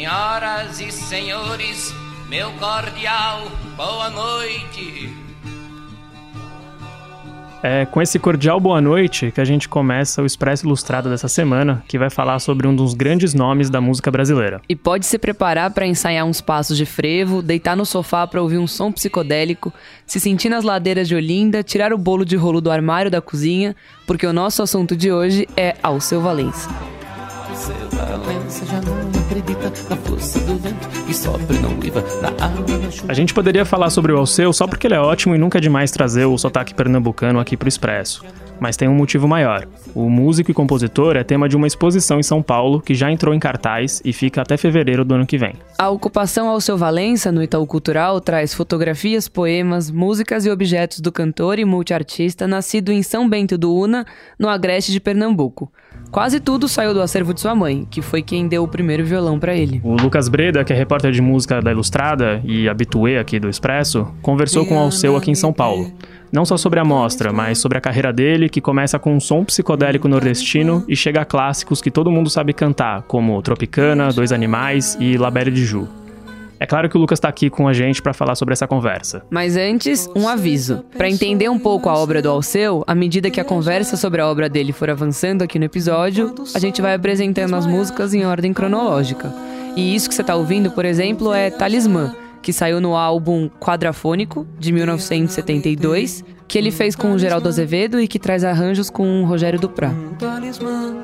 Senhoras e senhores, meu cordial boa noite. É com esse cordial boa noite que a gente começa o Expresso Ilustrado dessa semana, que vai falar sobre um dos grandes nomes da música brasileira. E pode se preparar para ensaiar uns passos de frevo, deitar no sofá para ouvir um som psicodélico, se sentir nas ladeiras de Olinda, tirar o bolo de rolo do armário da cozinha, porque o nosso assunto de hoje é Alceu Valença. A gente poderia falar sobre o Alceu só porque ele é ótimo e nunca é demais trazer o sotaque pernambucano aqui pro Expresso. Mas tem um motivo maior. O músico e compositor é tema de uma exposição em São Paulo que já entrou em cartaz e fica até fevereiro do ano que vem. A ocupação Alceu Valença no Itaú Cultural traz fotografias, poemas, músicas e objetos do cantor e multiartista nascido em São Bento do Una, no agreste de Pernambuco. Quase tudo saiu do acervo de sua mãe, que foi quem deu o primeiro violão para ele. O Lucas Breda, que é repórter de música da Ilustrada e habituê aqui do Expresso, conversou com Alceu aqui em São Paulo. Não só sobre a mostra, mas sobre a carreira dele, que começa com um som psicodélico nordestino e chega a clássicos que todo mundo sabe cantar, como Tropicana, Dois Animais e Labéria de Ju. É claro que o Lucas está aqui com a gente para falar sobre essa conversa. Mas antes, um aviso. Para entender um pouco a obra do Alceu, à medida que a conversa sobre a obra dele for avançando aqui no episódio, a gente vai apresentando as músicas em ordem cronológica. E isso que você está ouvindo, por exemplo, é Talismã, que saiu no álbum Quadrafônico, de 1972, que ele fez com o Geraldo Azevedo e que traz arranjos com o Rogério Duprá. Talismã,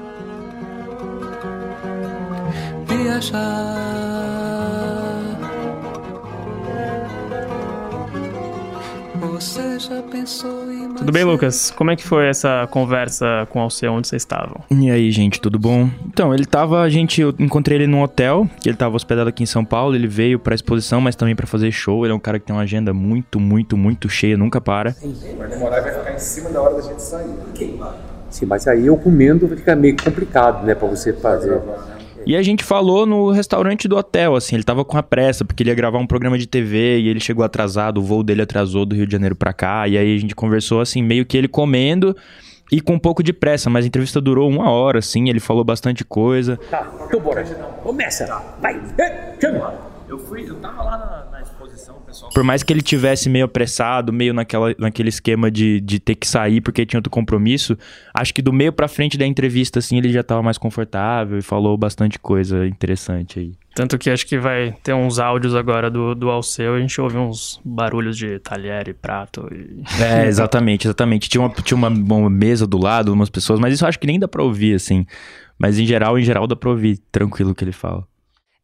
Tudo bem, Lucas? Como é que foi essa conversa com o Alceu onde vocês estavam? E aí, gente, tudo bom? Então, ele tava, a gente, eu encontrei ele num hotel, que ele tava hospedado aqui em São Paulo, ele veio pra exposição, mas também pra fazer show, ele é um cara que tem uma agenda muito, muito, muito cheia, nunca para. Sim, vai demorar e vai ficar em cima da hora da gente sair. Sim, mas aí eu comendo fica meio complicado, né, pra você fazer... E a gente falou no restaurante do hotel, assim, ele tava com a pressa, porque ele ia gravar um programa de TV e ele chegou atrasado, o voo dele atrasou do Rio de Janeiro pra cá, e aí a gente conversou, assim, meio que ele comendo e com um pouco de pressa, mas a entrevista durou uma hora, assim, ele falou bastante coisa. Tá, então bora, começa, vai, chama! Eu fui, eu tava lá na. Por mais que ele tivesse meio apressado, meio naquela, naquele esquema de, de ter que sair porque tinha outro compromisso, acho que do meio pra frente da entrevista, assim, ele já tava mais confortável e falou bastante coisa interessante aí. Tanto que acho que vai ter uns áudios agora do, do Alceu, a gente ouve uns barulhos de talher e prato. E... É, exatamente, exatamente. Tinha, uma, tinha uma, uma mesa do lado, umas pessoas, mas isso eu acho que nem dá pra ouvir, assim. Mas em geral, em geral dá pra ouvir tranquilo o que ele fala.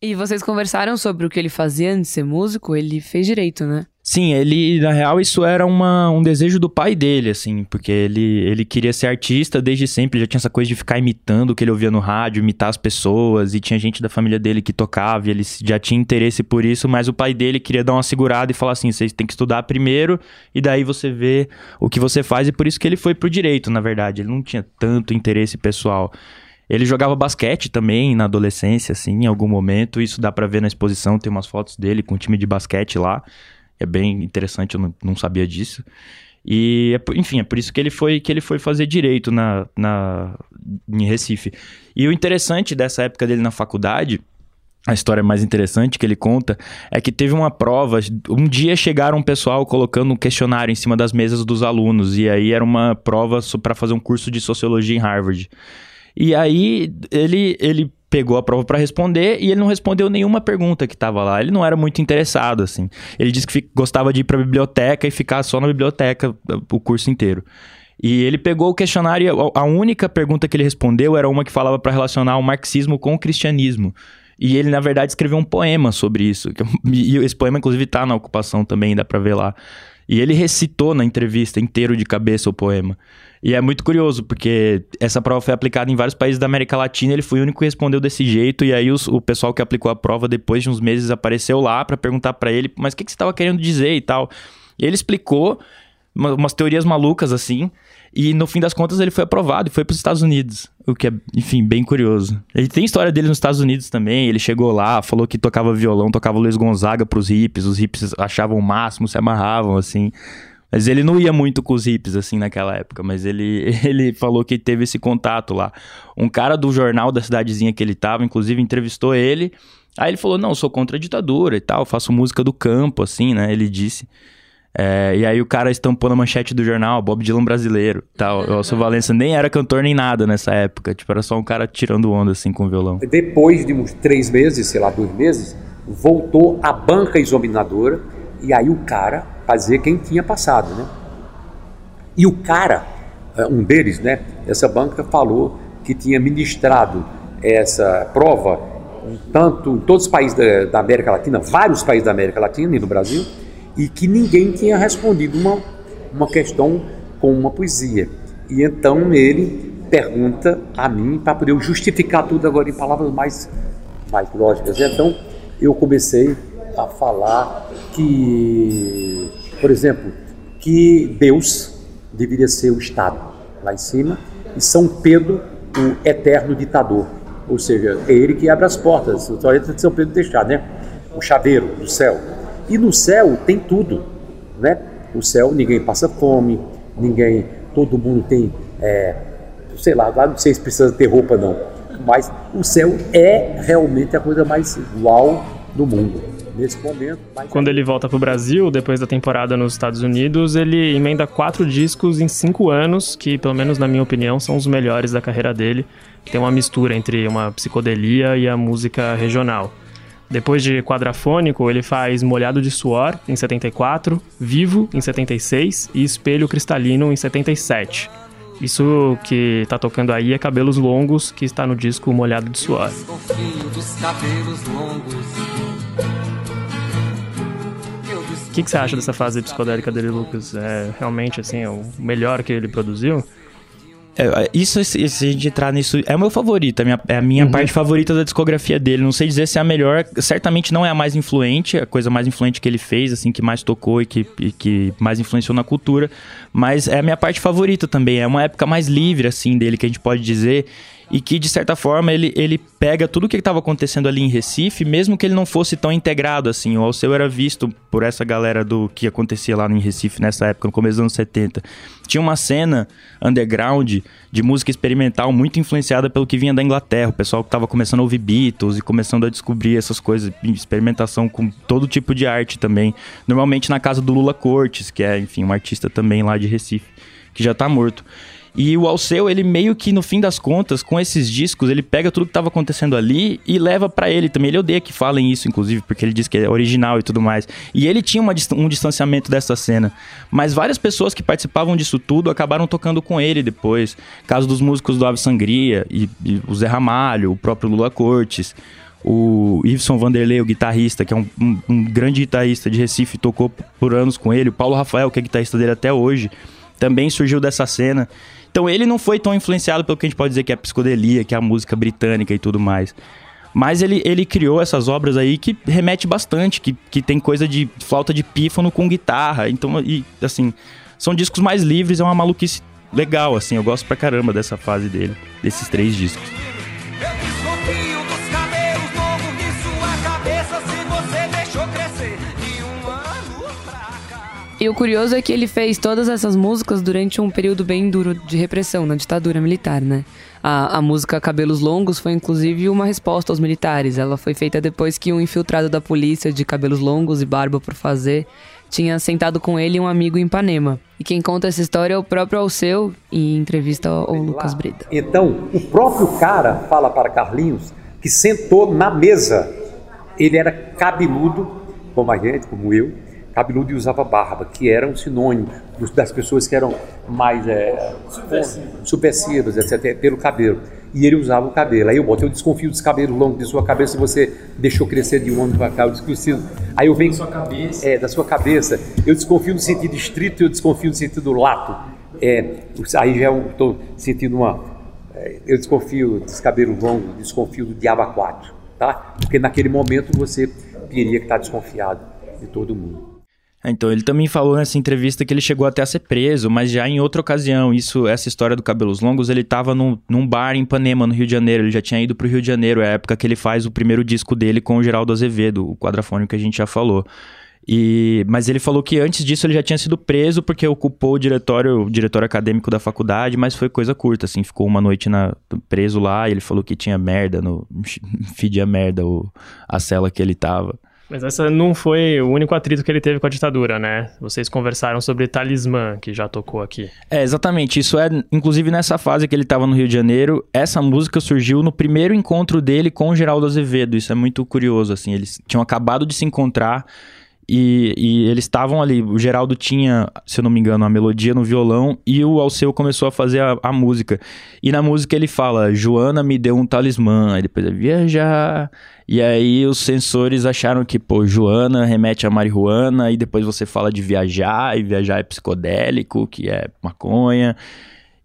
E vocês conversaram sobre o que ele fazia antes de ser músico? Ele fez direito, né? Sim, ele, na real, isso era uma, um desejo do pai dele, assim, porque ele, ele queria ser artista desde sempre, já tinha essa coisa de ficar imitando o que ele ouvia no rádio, imitar as pessoas, e tinha gente da família dele que tocava, e ele já tinha interesse por isso, mas o pai dele queria dar uma segurada e falar assim: vocês têm que estudar primeiro, e daí você vê o que você faz, e por isso que ele foi pro direito, na verdade, ele não tinha tanto interesse pessoal. Ele jogava basquete também na adolescência, assim, em algum momento. Isso dá pra ver na exposição, tem umas fotos dele com um time de basquete lá. É bem interessante, eu não, não sabia disso. E, enfim, é por isso que ele foi, que ele foi fazer direito na, na, em Recife. E o interessante dessa época dele na faculdade, a história mais interessante que ele conta, é que teve uma prova. Um dia chegaram um pessoal colocando um questionário em cima das mesas dos alunos. E aí era uma prova para fazer um curso de sociologia em Harvard. E aí ele, ele pegou a prova para responder e ele não respondeu nenhuma pergunta que tava lá. Ele não era muito interessado, assim. Ele disse que gostava de ir pra biblioteca e ficar só na biblioteca o curso inteiro. E ele pegou o questionário, a única pergunta que ele respondeu era uma que falava para relacionar o marxismo com o cristianismo. E ele, na verdade, escreveu um poema sobre isso. E esse poema, inclusive, tá na ocupação também, dá pra ver lá. E ele recitou na entrevista inteiro de cabeça o poema. E é muito curioso, porque essa prova foi aplicada em vários países da América Latina, ele foi o único que respondeu desse jeito, e aí os, o pessoal que aplicou a prova depois de uns meses apareceu lá para perguntar para ele, mas o que, que você estava querendo dizer e tal. E ele explicou uma, umas teorias malucas assim, e no fim das contas ele foi aprovado e foi para os Estados Unidos, o que é, enfim, bem curioso. Ele tem história dele nos Estados Unidos também, ele chegou lá, falou que tocava violão, tocava Luiz Gonzaga pros hippies, os hippies achavam o máximo, se amarravam assim. Mas ele não ia muito com os hippies, assim, naquela época. Mas ele, ele falou que teve esse contato lá. Um cara do jornal da cidadezinha que ele tava, inclusive, entrevistou ele. Aí ele falou: não, sou contra a ditadura e tal, faço música do campo, assim, né? Ele disse. É, e aí o cara estampou na manchete do jornal, Bob Dylan brasileiro tal. O Alceu Valença nem era cantor nem nada nessa época. Tipo, era só um cara tirando onda, assim, com o violão. Depois de uns três meses, sei lá, dois meses, voltou a banca examinadora e aí o cara fazia quem tinha passado, né? E o cara, é, um deles, né, essa banca falou que tinha ministrado essa prova tanto em todos os países da, da, América Latina, vários países da América Latina e no Brasil, e que ninguém tinha respondido uma, uma questão com uma poesia. E então ele pergunta a mim para poder justificar tudo agora em palavras mais, mais lógicas. Então eu comecei a falar que, por exemplo, que Deus deveria ser o Estado lá em cima e São Pedro o eterno ditador. Ou seja, é ele que abre as portas, o toaleta de São Pedro deixar, né? O chaveiro do céu. E no céu tem tudo, né? O céu ninguém passa fome, ninguém, todo mundo tem, é, sei lá, lá não sei se precisa ter roupa não, mas o céu é realmente a coisa mais uau do mundo nesse momento. Quando ele volta para o Brasil, depois da temporada nos Estados Unidos, ele emenda quatro discos em cinco anos, que, pelo menos na minha opinião, são os melhores da carreira dele. Tem uma mistura entre uma psicodelia e a música regional. Depois de Quadrafônico, ele faz Molhado de Suor, em 74, Vivo, em 76 e Espelho Cristalino, em 77. Isso que tá tocando aí é Cabelos Longos, que está no disco Molhado de Suor. O que, que você acha dessa fase psicodélica dele, Lucas? É realmente assim, o melhor que ele produziu? É, é, isso, se a gente entrar nisso, é o meu favorito, é a minha, é a minha uhum. parte favorita da discografia dele. Não sei dizer se é a melhor, certamente não é a mais influente, a coisa mais influente que ele fez, assim, que mais tocou e que, e que mais influenciou na cultura, mas é a minha parte favorita também. É uma época mais livre, assim, dele, que a gente pode dizer e que, de certa forma, ele, ele pega tudo o que estava acontecendo ali em Recife, mesmo que ele não fosse tão integrado assim. O Alceu era visto por essa galera do que acontecia lá em Recife nessa época, no começo dos anos 70. Tinha uma cena underground de música experimental muito influenciada pelo que vinha da Inglaterra. O pessoal que estava começando a ouvir Beatles e começando a descobrir essas coisas, experimentação com todo tipo de arte também. Normalmente na casa do Lula Cortes, que é, enfim, um artista também lá de Recife, que já está morto. E o Alceu, ele meio que no fim das contas, com esses discos, ele pega tudo que estava acontecendo ali e leva para ele também. Ele odeia que falem isso, inclusive, porque ele diz que é original e tudo mais. E ele tinha uma, um distanciamento dessa cena. Mas várias pessoas que participavam disso tudo acabaram tocando com ele depois. Caso dos músicos do Ave Sangria, e, e o Zé Ramalho, o próprio Lula Cortes o Iveson Vanderlei, o guitarrista, que é um, um, um, grande guitarrista de Recife, tocou por anos com ele. O Paulo Rafael, que é guitarrista dele até hoje, também surgiu dessa cena. Então ele não foi tão influenciado pelo que a gente pode dizer que é a psicodelia, que é a música britânica e tudo mais. Mas ele, ele criou essas obras aí que remete bastante, que, que tem coisa de flauta de pífano com guitarra. Então, e assim, são discos mais livres, é uma maluquice legal, assim. Eu gosto pra caramba dessa fase dele, desses três discos. E o curioso é que ele fez todas essas músicas durante um período bem duro de repressão, na ditadura militar, né? A, a música Cabelos Longos foi inclusive uma resposta aos militares. Ela foi feita depois que um infiltrado da polícia de cabelos longos e barba por fazer tinha sentado com ele um amigo em Ipanema. E quem conta essa história é o próprio Alceu, em entrevista ao Lucas Breda. Então, o próprio cara fala para Carlinhos que sentou na mesa. Ele era cabeludo, como a gente, como eu, cabeludo e usava barba, que era um sinônimo das pessoas que eram mais é, supercílios, etc., pelo cabelo. E ele usava o cabelo. Aí eu botei, eu desconfio dos cabelos longos de sua cabeça se você deixou crescer de um ano para cá. Eu desconfio. Aí eu venho. Da sua cabeça. É, da sua cabeça. Eu desconfio no sentido estrito e eu desconfio no sentido lato. É, aí já estou sentindo uma. É, eu desconfio dos cabelos longos, desconfio do diabo 4, tá? Porque naquele momento você teria que estar desconfiado de todo mundo. Então, ele também falou nessa entrevista que ele chegou até a ser preso, mas já em outra ocasião. Isso, essa história do Cabelos Longos, ele estava num, num bar em Ipanema, no Rio de Janeiro. Ele já tinha ido para o Rio de Janeiro, é a época que ele faz o primeiro disco dele com o Geraldo Azevedo, o quadrafônico que a gente já falou. E, mas ele falou que antes disso ele já tinha sido preso porque ocupou o diretório, o diretor acadêmico da faculdade, mas foi coisa curta, assim, ficou uma noite na, preso lá e ele falou que tinha merda no fedia merda o, a cela que ele tava. Mas essa não foi o único atrito que ele teve com a ditadura, né? Vocês conversaram sobre Talismã, que já tocou aqui. É, exatamente. Isso é, inclusive, nessa fase que ele estava no Rio de Janeiro, essa música surgiu no primeiro encontro dele com o Geraldo Azevedo. Isso é muito curioso, assim. Eles tinham acabado de se encontrar e, e, eles estavam ali. O Geraldo tinha, se eu não me engano, a melodia no violão e o Alceu começou a fazer a, a música. E na música ele fala: Joana me deu um talismã. Aí depois é viajar. E aí os sensores acharam que, pô, Joana remete a marihuana. E depois você fala de viajar. E viajar é psicodélico, que é maconha.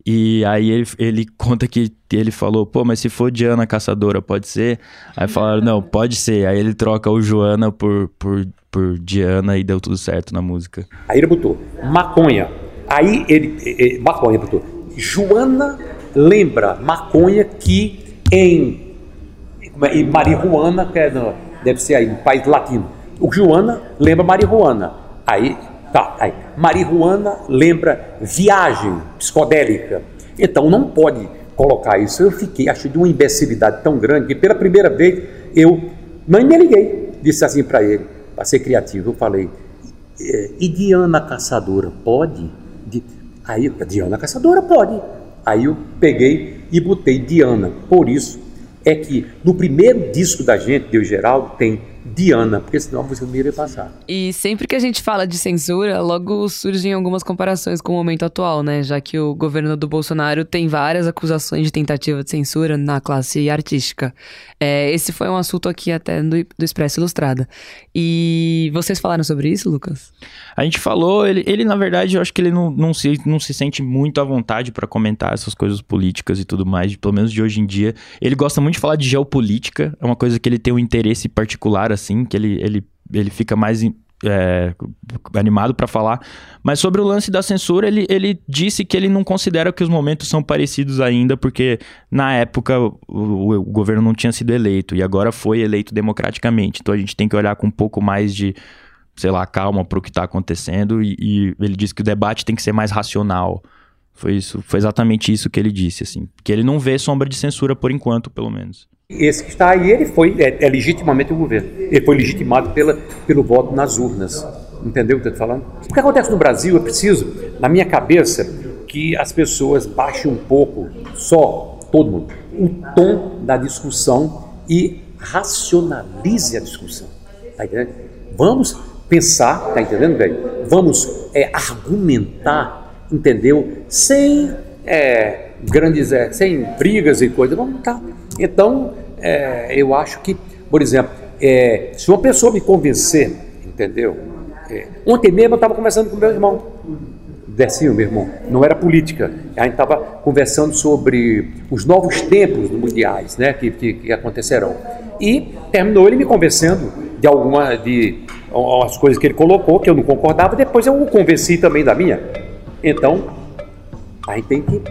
E aí ele, ele conta que ele falou, pô, mas se for Diana Caçadora, pode ser? Aí falaram, não, pode ser. Aí ele troca o Joana por, por, por Diana e deu tudo certo na música. Aí ele botou maconha. Aí ele, ele maconha botou. Joana lembra maconha que em, é, em marihuana, que é deve ser aí, um país latino. O Joana lembra marihuana. Aí Tá, aí. Marihuana lembra viagem psicodélica. Então não pode colocar isso. Eu fiquei, achei de uma imbecilidade tão grande que pela primeira vez eu não me liguei. Disse assim para ele, para ser criativo, eu falei, é, e Diana Caçadora pode? Aí, Diana Caçadora pode. Aí eu peguei e botei Diana. Por isso é que no primeiro disco da gente, Deus Geraldo, tem Diana, porque senão a música não iria passar. E sempre que a gente fala de censura, logo surgem algumas comparações com o momento atual, né? Já que o governo do Bolsonaro tem várias acusações de tentativa de censura na classe artística. É, esse foi um assunto aqui até do, do Expresso Ilustrada. E vocês falaram sobre isso, Lucas? A gente falou, ele, ele na verdade, eu acho que ele não, não, se, não se sente muito à vontade para comentar essas coisas políticas e tudo mais, pelo menos de hoje em dia. Ele gosta muito de falar de geopolítica, é uma coisa que ele tem um interesse particular, assim, que ele, ele, ele fica mais é, animado para falar. Mas sobre o lance da censura, ele, ele disse que ele não considera que os momentos são parecidos ainda, porque na época o, o, governo não tinha sido eleito e agora foi eleito democraticamente. Então a gente tem que olhar com um pouco mais de, sei lá, calma para o que está acontecendo. E, e ele disse que o debate tem que ser mais racional. Foi isso, foi exatamente isso que ele disse, assim. Que ele não vê sombra de censura por enquanto, pelo menos. Esse que está aí, ele foi, é, é legitimamente o governo. Ele foi legitimado pela, pelo voto nas urnas. Entendeu o que eu estou falando? O que acontece no Brasil, eu preciso, na minha cabeça, que as pessoas baixem um pouco, só, todo mundo, o tom da discussão e racionalize a discussão. Tá entendendo? Vamos pensar, tá entendendo, velho? Vamos é, argumentar, entendeu? Sem é, grandes, é, sem brigas e coisas. Vamos tá então, é, eu acho que, por exemplo, é, se uma pessoa me convencer, entendeu? É, ontem mesmo eu estava conversando com meu irmão, Decinho, meu irmão, não era política, a gente estava conversando sobre os novos tempos mundiais né, que, que, que acontecerão. E terminou ele me convencendo de alguma de as coisas que ele colocou que eu não concordava, depois eu o convenci também da minha. Então, a gente tem que,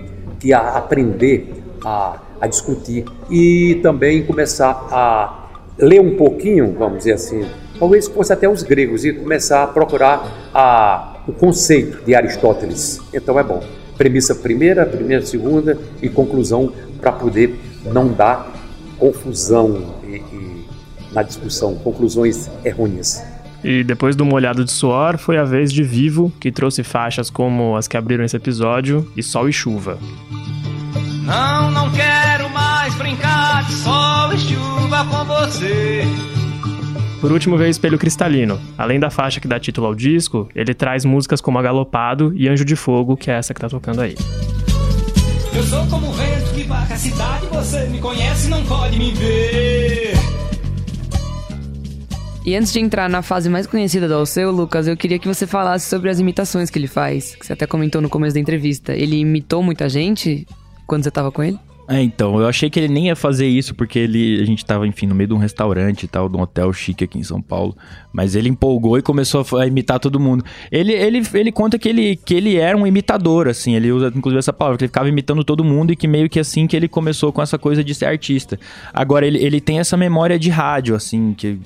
que aprender a a discutir e também começar a ler um pouquinho, vamos dizer assim, talvez fosse até os gregos, e começar a procurar a, o conceito de Aristóteles. Então é bom. Premissa primeira, primeira, segunda e conclusão para poder não dar confusão e, e, na discussão, conclusões errôneas. E depois do Molhado de Suor, foi a vez de Vivo, que trouxe faixas como as que abriram esse episódio, e Sol e Chuva. Não, não quero mais brincar de sol e chuva com você. Por último veio Espelho Cristalino. Além da faixa que dá título ao disco, ele traz músicas como Agalopado e Anjo de Fogo, que é essa que tá tocando aí. Eu sou como o vento que varre a cidade, você me conhece não pode me ver. E antes de entrar na fase mais conhecida do Alceu, Lucas, eu queria que você falasse sobre as imitações que ele faz, que você até comentou no começo da entrevista. Ele imitou muita gente? quando você estava com ele? É, então, eu achei que ele nem ia fazer isso, porque ele, a gente tava, enfim, no meio de um restaurante e tal, de um hotel chique aqui em São Paulo. Mas ele empolgou e começou a imitar todo mundo. Ele, ele, ele conta que ele, que ele era um imitador, assim, ele usa inclusive essa palavra, que ele ficava imitando todo mundo e que meio que assim que ele começou com essa coisa de ser artista. Agora, ele, ele tem essa memória de rádio, assim, que,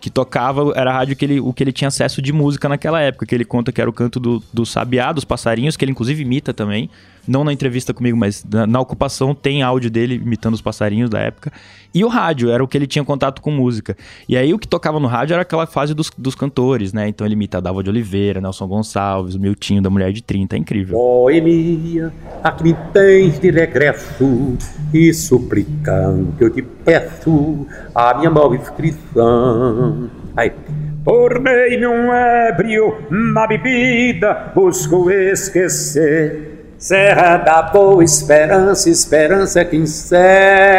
que tocava, era rádio que ele, o que ele tinha acesso de música naquela época, que ele conta que era o canto do, do sabiá, dos passarinhos, que ele inclusive imita também não na entrevista comigo, mas na, na, ocupação tem áudio dele imitando os passarinhos da época. E o rádio, era o que ele tinha contato com música. E aí o que tocava no rádio era aquela fase dos, dos cantores, né? Então ele imita Dava de Oliveira, Nelson Gonçalves, o Miltinho da Mulher de 30, é incrível. Boemia, aqui me tens de regresso e suplicando eu te peço a minha inscrição. Aí. Tornei-me um ébrio na bebida, busco esquecer Serra da Boa Esperança, esperança que encerra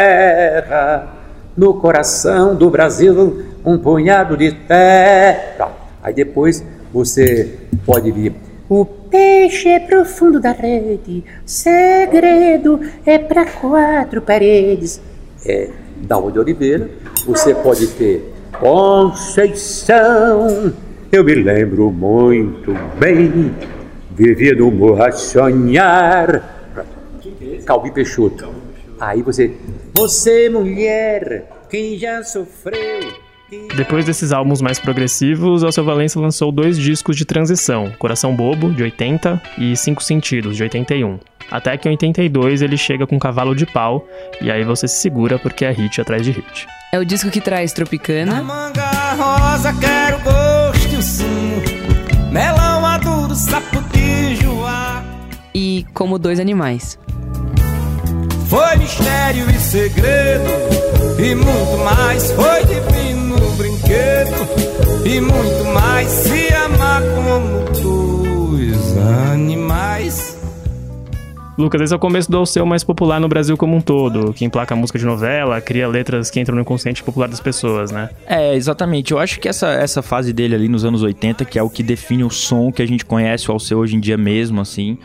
no coração do Brasil um punhado de terra. Aí depois você pode vir. O peixe é profundo da rede, segredo é para quatro paredes. É Dalva de Oliveira. Você pode ter Conceição. Eu me lembro muito bem Vivia no morro a sonhar. Calbi Peixoto. Aí você, você mulher, quem já sofreu. Depois desses álbuns mais progressivos, Alceu Valença lançou dois discos de transição, Coração Bobo, de 80, e Cinco Sentidos, de 81. Até que em 82 ele chega com Cavalo de Pau, e aí você se segura porque é hit atrás de hit. É o disco que traz Tropicana. manga rosa, quero gosto e o sumo, melão maduro, sapo e Como Dois Animais. Foi mistério e segredo, e muito mais. Foi divino brinquedo, e muito mais. Se amar como dois animais. Lucas, esse é o começo do Alceu mais popular no Brasil como um todo, que emplaca música de novela, cria letras que entram no inconsciente popular das pessoas, né? É, exatamente. Eu acho que essa, essa fase dele ali nos anos 80, que é o que define o som que a gente conhece o Alceu hoje em dia mesmo, assim,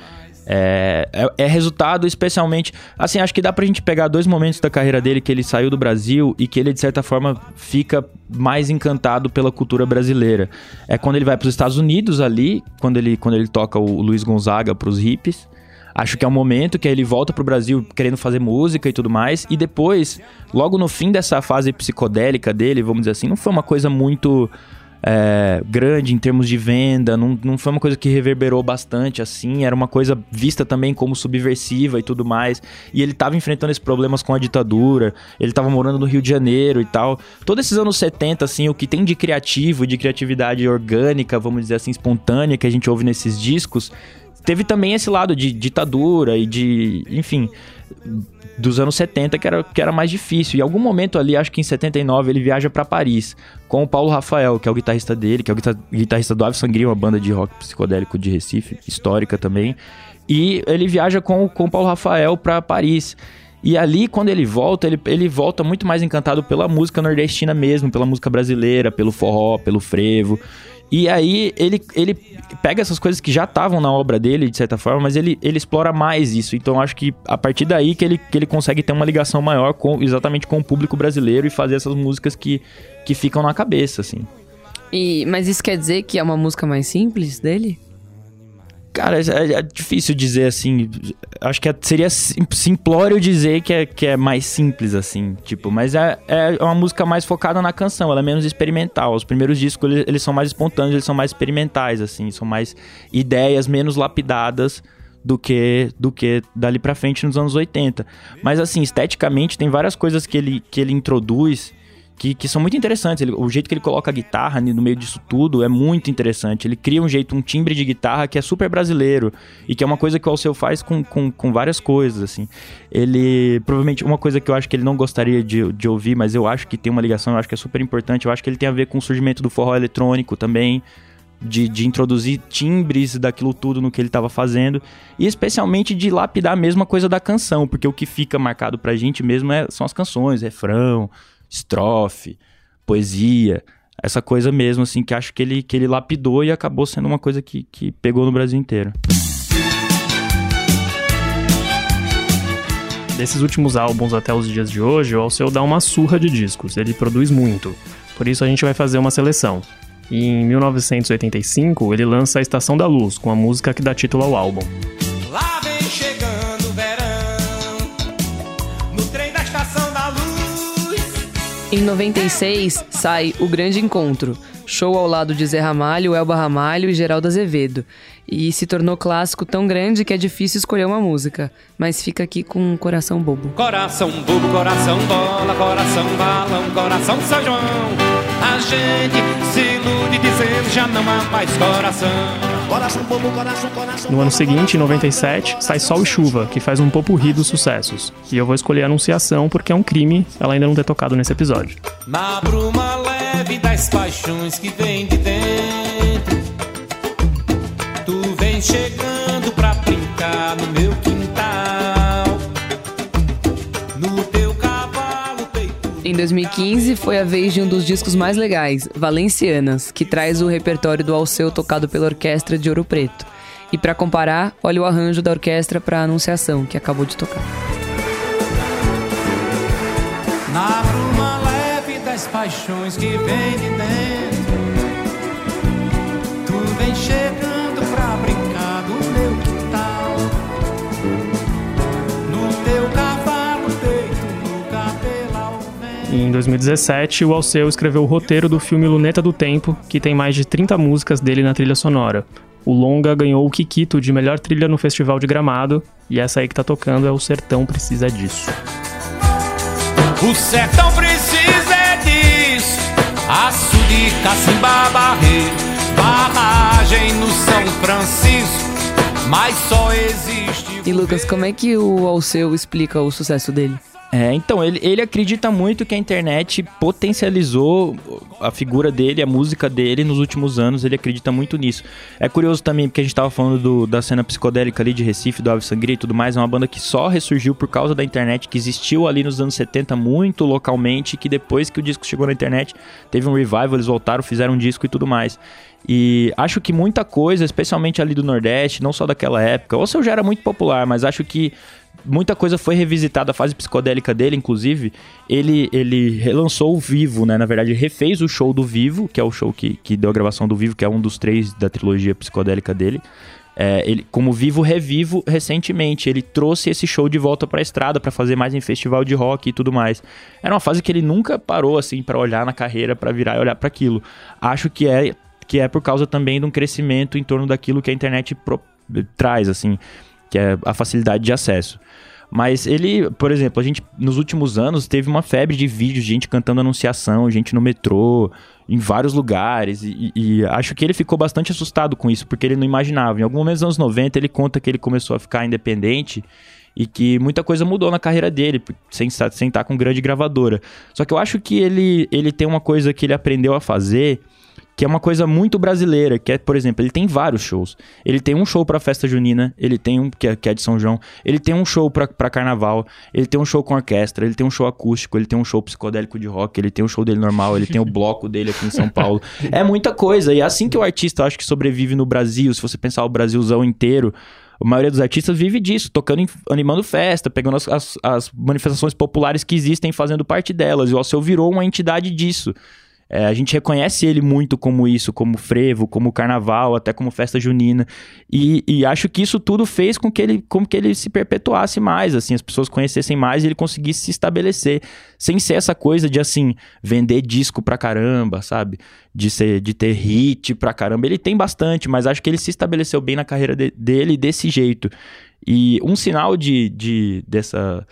é, é, é, resultado especialmente. Assim, acho que dá pra gente pegar dois momentos da carreira dele que ele saiu do Brasil e que ele, de certa forma, fica mais encantado pela cultura brasileira. É quando ele vai para os Estados Unidos ali, quando ele, quando ele toca o Luiz Gonzaga pros hippies. Acho que é um momento que ele volta pro Brasil querendo fazer música e tudo mais. E depois, logo no fim dessa fase psicodélica dele, vamos dizer assim, não foi uma coisa muito é, grande em termos de venda, não, não foi uma coisa que reverberou bastante assim, era uma coisa vista também como subversiva e tudo mais. E ele estava enfrentando esses problemas com a ditadura, ele estava morando no Rio de Janeiro e tal. Todos esses anos 70, assim, o que tem de criativo, de criatividade orgânica, vamos dizer assim, espontânea, que a gente ouve nesses discos, teve também esse lado de ditadura e de, enfim, dos anos 70 que era, que era mais difícil. Em algum momento ali, acho que em 79, ele viaja para Paris com o Paulo Rafael, que é o guitarrista dele, que é o guitarrista do Ave Sangria, uma banda de rock psicodélico de Recife, histórica também. E ele viaja com, com o Paulo Rafael para Paris. E ali, quando ele volta, ele, ele volta muito mais encantado pela música nordestina mesmo, pela música brasileira, pelo forró, pelo frevo. E aí ele, ele pega essas coisas que já estavam na obra dele, de certa forma, mas ele, ele explora mais isso. Então acho que a partir daí que ele, que ele consegue ter uma ligação maior com exatamente com o público brasileiro e fazer essas músicas que, que ficam na cabeça, assim. E, mas isso quer dizer que é uma música mais simples dele? Cara, é, é, difícil dizer assim. Acho que é, seria simplório dizer que é, que é mais simples, assim. Tipo, mas é, é uma música mais focada na canção, ela é menos experimental. Os primeiros discos, eles, eles são mais espontâneos, eles são mais experimentais, assim. São mais ideias menos lapidadas do que do que dali pra frente nos anos 80. Mas, assim, esteticamente, tem várias coisas que ele, que ele introduz que, que são muito interessantes. Ele, o jeito que ele coloca a guitarra no meio disso tudo é muito interessante. Ele cria um jeito, um timbre de guitarra que é super brasileiro e que é uma coisa que o Alceu faz com, com, com várias coisas, assim. Ele, provavelmente, uma coisa que eu acho que ele não gostaria de, de ouvir, mas eu acho que tem uma ligação, eu acho que é super importante, eu acho que ele tem a ver com o surgimento do forró eletrônico também, de, de, introduzir timbres daquilo tudo no que ele estava fazendo e especialmente de lapidar a mesma coisa da canção, porque o que fica marcado pra gente mesmo é, são as canções, refrão, estrofe, poesia, essa coisa mesmo, assim, que acho que ele, que ele lapidou e acabou sendo uma coisa que, que pegou no Brasil inteiro. Desses últimos álbuns até os dias de hoje, o Alceu dá uma surra de discos, ele produz muito. Por isso a gente vai fazer uma seleção. E em 1985, ele lança A Estação da Luz, com a música que dá título ao álbum. Lá vem Em 96, sai O Grande Encontro, show ao lado de Zé Ramalho, Elba Ramalho e Geraldo Azevedo. E se tornou clássico tão grande que é difícil escolher uma música, mas fica aqui com um coração bobo. Coração bobo, coração bola, coração balão, coração São João. A gente se ilude dizendo já não há mais coração. No ano seguinte, em 97, sai Sol e Chuva, que faz um popurrí dos sucessos. E eu vou escolher Anunciação porque é um crime ela ainda não ter tocado nesse episódio. Na bruma leve das paixões que vem de dentro. Tu vem chegando pra brincar no meu quintal. 2015, foi a vez de um dos discos mais legais, Valencianas, que traz o repertório do Alceu tocado pela Orquestra de Ouro Preto. E pra comparar, olha o arranjo da orquestra pra Anunciação, que acabou de tocar. Na bruma leve das paixões que vem de dentro. Tu vem chegando 2017, o Alceu escreveu o roteiro do filme Luneta do Tempo, que tem mais de 30 músicas dele na trilha sonora. O longa ganhou o Kikito de melhor trilha no Festival de Gramado, e essa aí que tá tocando é O Sertão Precisa Disso. O sertão precisa é disso. Açude, Cacimba, Barreiro, barragem no São Francisco. Mas só existe. E Lucas, como é que o Alceu explica o sucesso dele? É, então, ele, ele acredita muito que a internet potencializou a figura dele, a música dele nos últimos anos, ele acredita muito nisso. É curioso também, porque a gente tava falando do- da cena psicodélica ali de Recife, do Ave Sangria e tudo mais, é uma banda que só ressurgiu por causa da internet, que existiu ali nos anos 70 muito localmente, que depois que o disco chegou na internet, teve um revival, eles voltaram, fizeram um disco e tudo mais. E acho que muita coisa, especialmente ali do Nordeste, não só daquela época, ou se eu já era muito popular, mas acho que muita coisa foi revisitada, a fase psicodélica dele, inclusive. Ele, ele relançou o Vivo, né? Na verdade, ele refez o show do Vivo, que é o show que, que deu a gravação do Vivo, que é um dos três da trilogia psicodélica dele. É, ele, como Vivo Revivo, recentemente, ele trouxe esse show de volta pra estrada pra fazer mais em festival de rock e tudo mais. Era uma fase que ele nunca parou, assim, pra olhar na carreira, pra virar e olhar pra aquilo. Acho que é, que é por causa também de um crescimento em torno daquilo que a internet pro- traz, assim, que é a facilidade de acesso. Mas ele, por exemplo, a gente nos últimos anos teve uma febre de vídeos, gente cantando anunciação, gente no metrô, em vários lugares, e, e acho que ele ficou bastante assustado com isso, porque ele não imaginava. Em algum momento dos anos 90, ele conta que ele começou a ficar independente e que muita coisa mudou na carreira dele, sem sem estar com grande gravadora. Só que eu acho que ele, ele tem uma coisa que ele aprendeu a fazer que é uma coisa muito brasileira, que é, por exemplo, ele tem vários shows. Ele tem um show pra festa junina, ele tem um que é, que é de São João, ele tem um show pra, pra carnaval, ele tem um show com orquestra, ele tem um show acústico, ele tem um show psicodélico de rock, ele tem um show dele normal, ele tem o bloco dele aqui em São Paulo. É muita coisa, e é assim que o artista, acho que sobrevive no Brasil, se você pensar o Brasilzão inteiro, a maioria dos artistas vive disso, tocando, animando festa, pegando as, as- as manifestações populares que existem, fazendo parte delas. E o Alceu virou uma entidade disso. É, a gente reconhece ele muito como isso, como frevo, como carnaval, até como festa junina. E, e acho que isso tudo fez com que, ele, com que ele se perpetuasse mais, assim, as pessoas conhecessem mais e ele conseguisse se estabelecer. Sem ser essa coisa de, assim, vender disco pra caramba, sabe? De, ser, de ter hit pra caramba. Ele tem bastante, mas acho que ele se estabeleceu bem na carreira de- dele desse jeito. E um sinal de, de dessa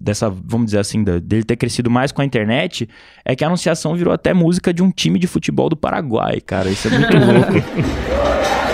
dessa, vamos dizer assim, da- dele ter crescido mais com a internet, é que a Anunciação virou até música de um time de futebol do Paraguai, cara. Isso é muito louco.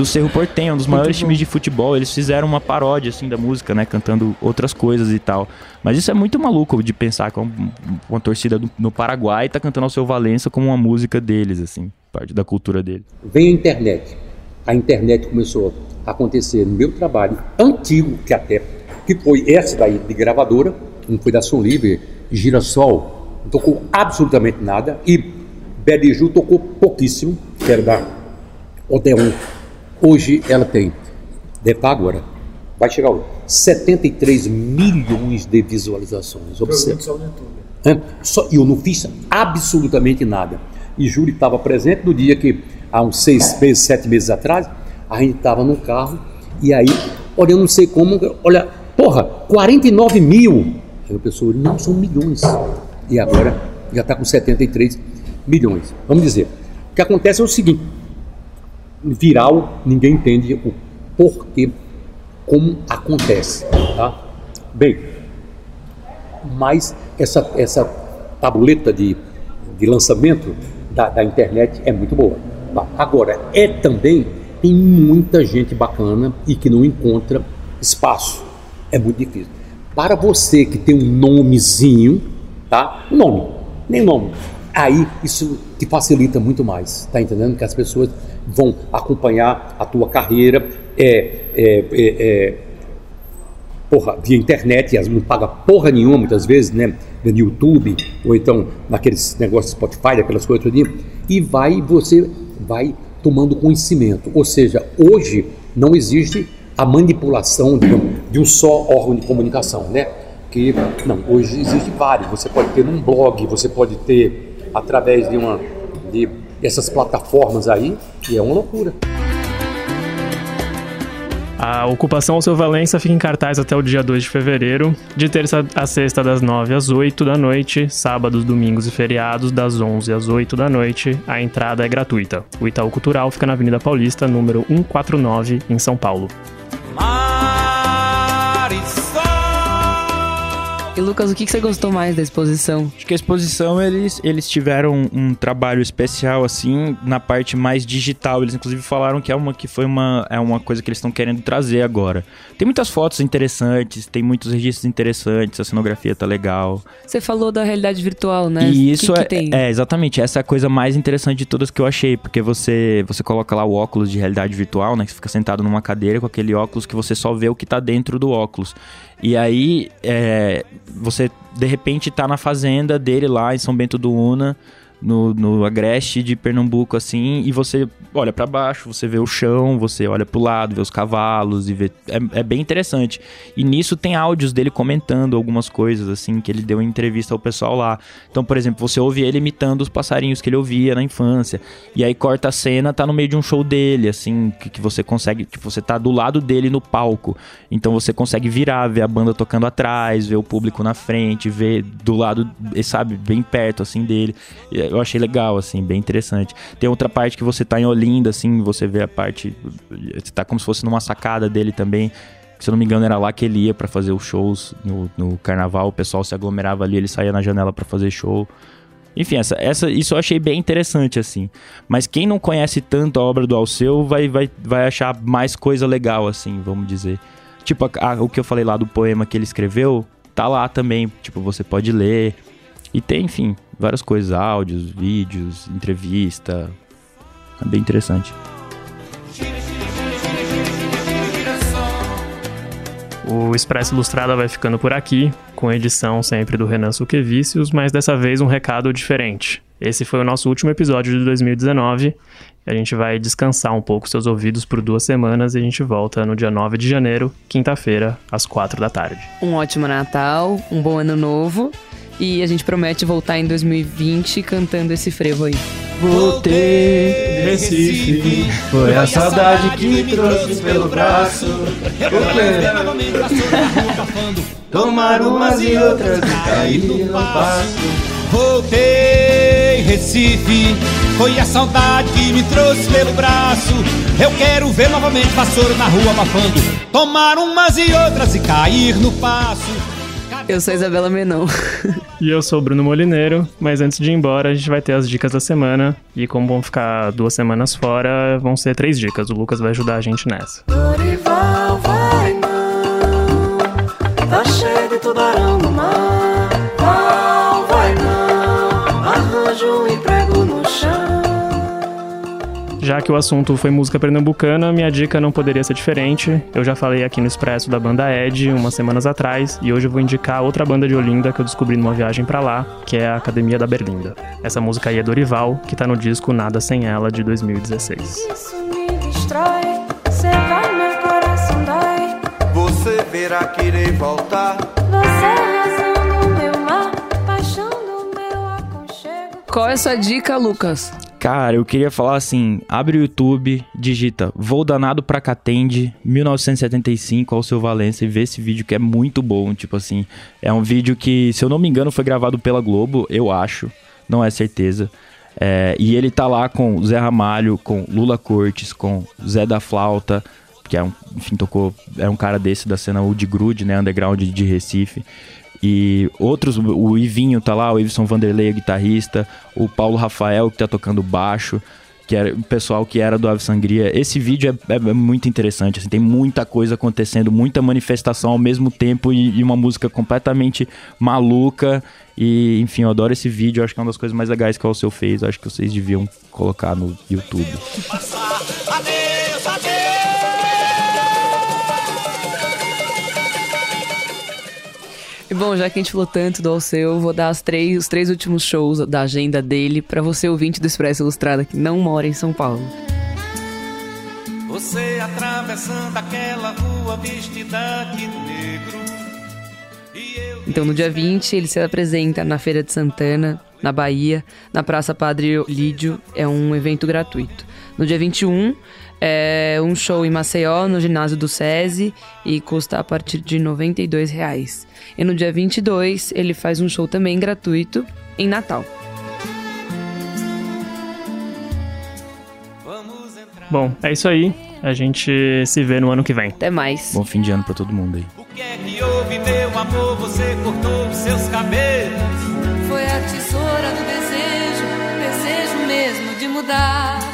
Do Cerro Portenho, um dos maiores times de futebol. Eles fizeram uma paródia, assim, da música, né? Cantando outras coisas e tal. Mas isso é muito maluco de pensar que um- uma torcida do- no Paraguai tá cantando ao seu Valença como uma música deles, assim. Parte da cultura dele. Vem a internet. A internet começou acontecer no meu trabalho antigo, que até que foi essa daí de gravadora, um foi da Som Livre, Girassol, não tocou absolutamente nada, e Bediju tocou pouquíssimo, que era da Odeon. Hoje ela tem, deve estar agora, vai chegar hoje, 73 milhões de visualizações. Observe. É, só, eu não fiz absolutamente nada. E Júlio estava presente no dia que, há uns seis meses, sete meses atrás, a gente estava no carro e aí, olha, eu não sei como, olha, porra, 49 mil. Aí a pessoa, não, são milhões. E agora já está com 73 milhões. Vamos dizer, o que acontece é o seguinte: viral, ninguém entende o porquê, como acontece. Tá? Bem, mas essa, essa tabuleta de, de lançamento da, da internet é muito boa. Tá? Agora, é também, tem muita gente bacana e que não encontra espaço. É muito difícil. Para você que tem um nomezinho, tá? Nome, nem nome. Aí isso te facilita muito mais, tá entendendo? Que as pessoas vão acompanhar a tua carreira, é, é, é, é porra, via internet, as não paga porra nenhuma muitas vezes, né? No YouTube, ou então naqueles negócios Spotify, aquelas coisas tudinho, e vai, você vai tomando conhecimento. Ou seja, hoje não existe a manipulação de um, de um só órgão de comunicação, né? Que, não, hoje existe vários. Você pode ter num blog, você pode ter através de uma de essas plataformas aí, e é uma loucura. A ocupação ao seu Valença fica em cartaz até o dia 2 de fevereiro, de terça a sexta das 9 às 8 da noite, sábados, domingos e feriados das 11 às 8 da noite. A entrada é gratuita. O Itaú Cultural fica na Avenida Paulista, número 149, em São Paulo. E Lucas, o que você gostou mais da exposição? Acho que a exposição eles, eles tiveram um trabalho especial assim na parte mais digital. Eles inclusive falaram que é uma que foi uma é uma coisa que eles estão querendo trazer agora. Tem muitas fotos interessantes, tem muitos registros interessantes, a cenografia tá legal. Você falou da realidade virtual, né? E isso que é, que tem? é exatamente essa é a coisa mais interessante de todas que eu achei, porque você você coloca lá o óculos de realidade virtual, né, que você fica sentado numa cadeira com aquele óculos que você só vê o que tá dentro do óculos. E aí, é, você de repente tá na fazenda dele lá em São Bento do Una, no, no Agreste de Pernambuco, assim, e você olha para baixo, você vê o chão, você olha pro lado, vê os cavalos e vê. É, é, bem interessante. E nisso tem áudios dele comentando algumas coisas, assim, que ele deu em entrevista ao pessoal lá. Então, por exemplo, você ouve ele imitando os passarinhos que ele ouvia na infância. E aí corta a cena, tá no meio de um show dele, assim, que, que você consegue. Que você tá do lado dele no palco. Então você consegue virar, ver a banda tocando atrás, ver o público na frente, ver do lado, sabe, bem perto, assim, dele. Eu achei legal, assim, bem interessante. Tem outra parte que você tá em Olinda, assim, você vê a parte. Você tá como se fosse numa sacada dele também. Se eu não me engano, era lá que ele ia para fazer os shows no, no carnaval. O pessoal se aglomerava ali, ele saía na janela para fazer show. Enfim, essa, essa, isso eu achei bem interessante, assim. Mas quem não conhece tanto a obra do Alceu vai, vai, vai achar mais coisa legal, assim, vamos dizer. Tipo, a- a- o que eu falei lá do poema que ele escreveu, tá lá também. Tipo, você pode ler. E tem, enfim, várias coisas, áudios, vídeos, entrevista. É bem interessante. O Expresso Ilustrada vai ficando por aqui, com edição sempre do Renan Suquevicius, mas dessa vez um recado diferente. Esse foi o nosso último episódio de 2019. A gente vai descansar um pouco seus ouvidos por duas semanas e a gente volta no dia 9 de janeiro, quinta-feira, às quatro da tarde. Um ótimo Natal, um bom ano novo. E a gente promete voltar em 2020 cantando esse frevo aí. Voltei, Recife, foi a saudade que me trouxe pelo braço. Tomar umas e outras e cair no passo. Voltei, Recife, foi a saudade que me trouxe pelo braço. Eu quero ver novamente vassoura na rua abafando. Tomar umas e outras e cair no passo. Eu sou a Isabela Menon. E eu sou o Bruno Molineiro, mas antes de ir embora, a gente vai ter as dicas da semana. E como vão ficar duas semanas fora, vão ser três dicas. O Lucas vai ajudar a gente nessa. Dorival vai não, tá cheio de tubarão no mar. Val vai não, arranja um. Já que o assunto foi música pernambucana, minha dica não poderia ser diferente. Eu já falei aqui no Expresso da banda Ed umas semanas atrás e hoje eu vou indicar outra banda de Olinda que eu descobri numa viagem para lá, que é a Academia da Berlinda. Essa música aí é Dorival, que tá no disco Nada Sem Ela de 2016. Isso me destrói, cê vai, meu coração dói. Você verá que irei voltar. Você é a razão do meu mar, paixão do meu aconchego. Qual é a sua dica, Lucas? Cara, eu queria falar assim: abre o YouTube, digita Vou Danado pra Catende, 1975, ao seu Valença, e vê esse vídeo que é muito bom. Tipo assim, é um vídeo que, se eu não me engano, foi gravado pela Globo, eu acho, não é certeza. É, e ele tá lá com Zé Ramalho, com Lula Cortes, com Zé da Flauta, que é um, enfim, tocou, é um cara desse da cena Wood Grude, né, underground de Recife. E outros, o Ivinho tá lá, o Iveson Vanderlei, é guitarrista, o Paulo Rafael, que tá tocando baixo, que era o pessoal que era do Ave Sangria. Esse vídeo é, é- é muito interessante, assim, tem muita coisa acontecendo, muita manifestação ao mesmo tempo e, e uma música completamente maluca. E, enfim, eu adoro esse vídeo, acho que é uma das coisas mais legais que o Alceu fez, acho que vocês deviam colocar no YouTube. E bom, já que a gente falou tanto do Alceu, vou dar as três, os três últimos shows da agenda dele pra você ouvinte do Expresso Ilustrada que não mora em São Paulo. Você atravessando aquela rua vestida de negro. Então, no dia 20, ele se apresenta na Feira de Santana, na Bahia, na Praça Padre Lídio. É um evento gratuito. No dia 21, é um show em Maceió, no ginásio do SESI, e custa a partir de 92 reais. E no dia 22, ele faz um show também gratuito em Natal. Bom, é isso aí. A gente se vê no ano que vem. Até mais. Bom fim de ano pra todo mundo aí. O que é que houve, meu amor? Você cortou os seus cabelos. Foi a tesoura do desejo, desejo mesmo de mudar.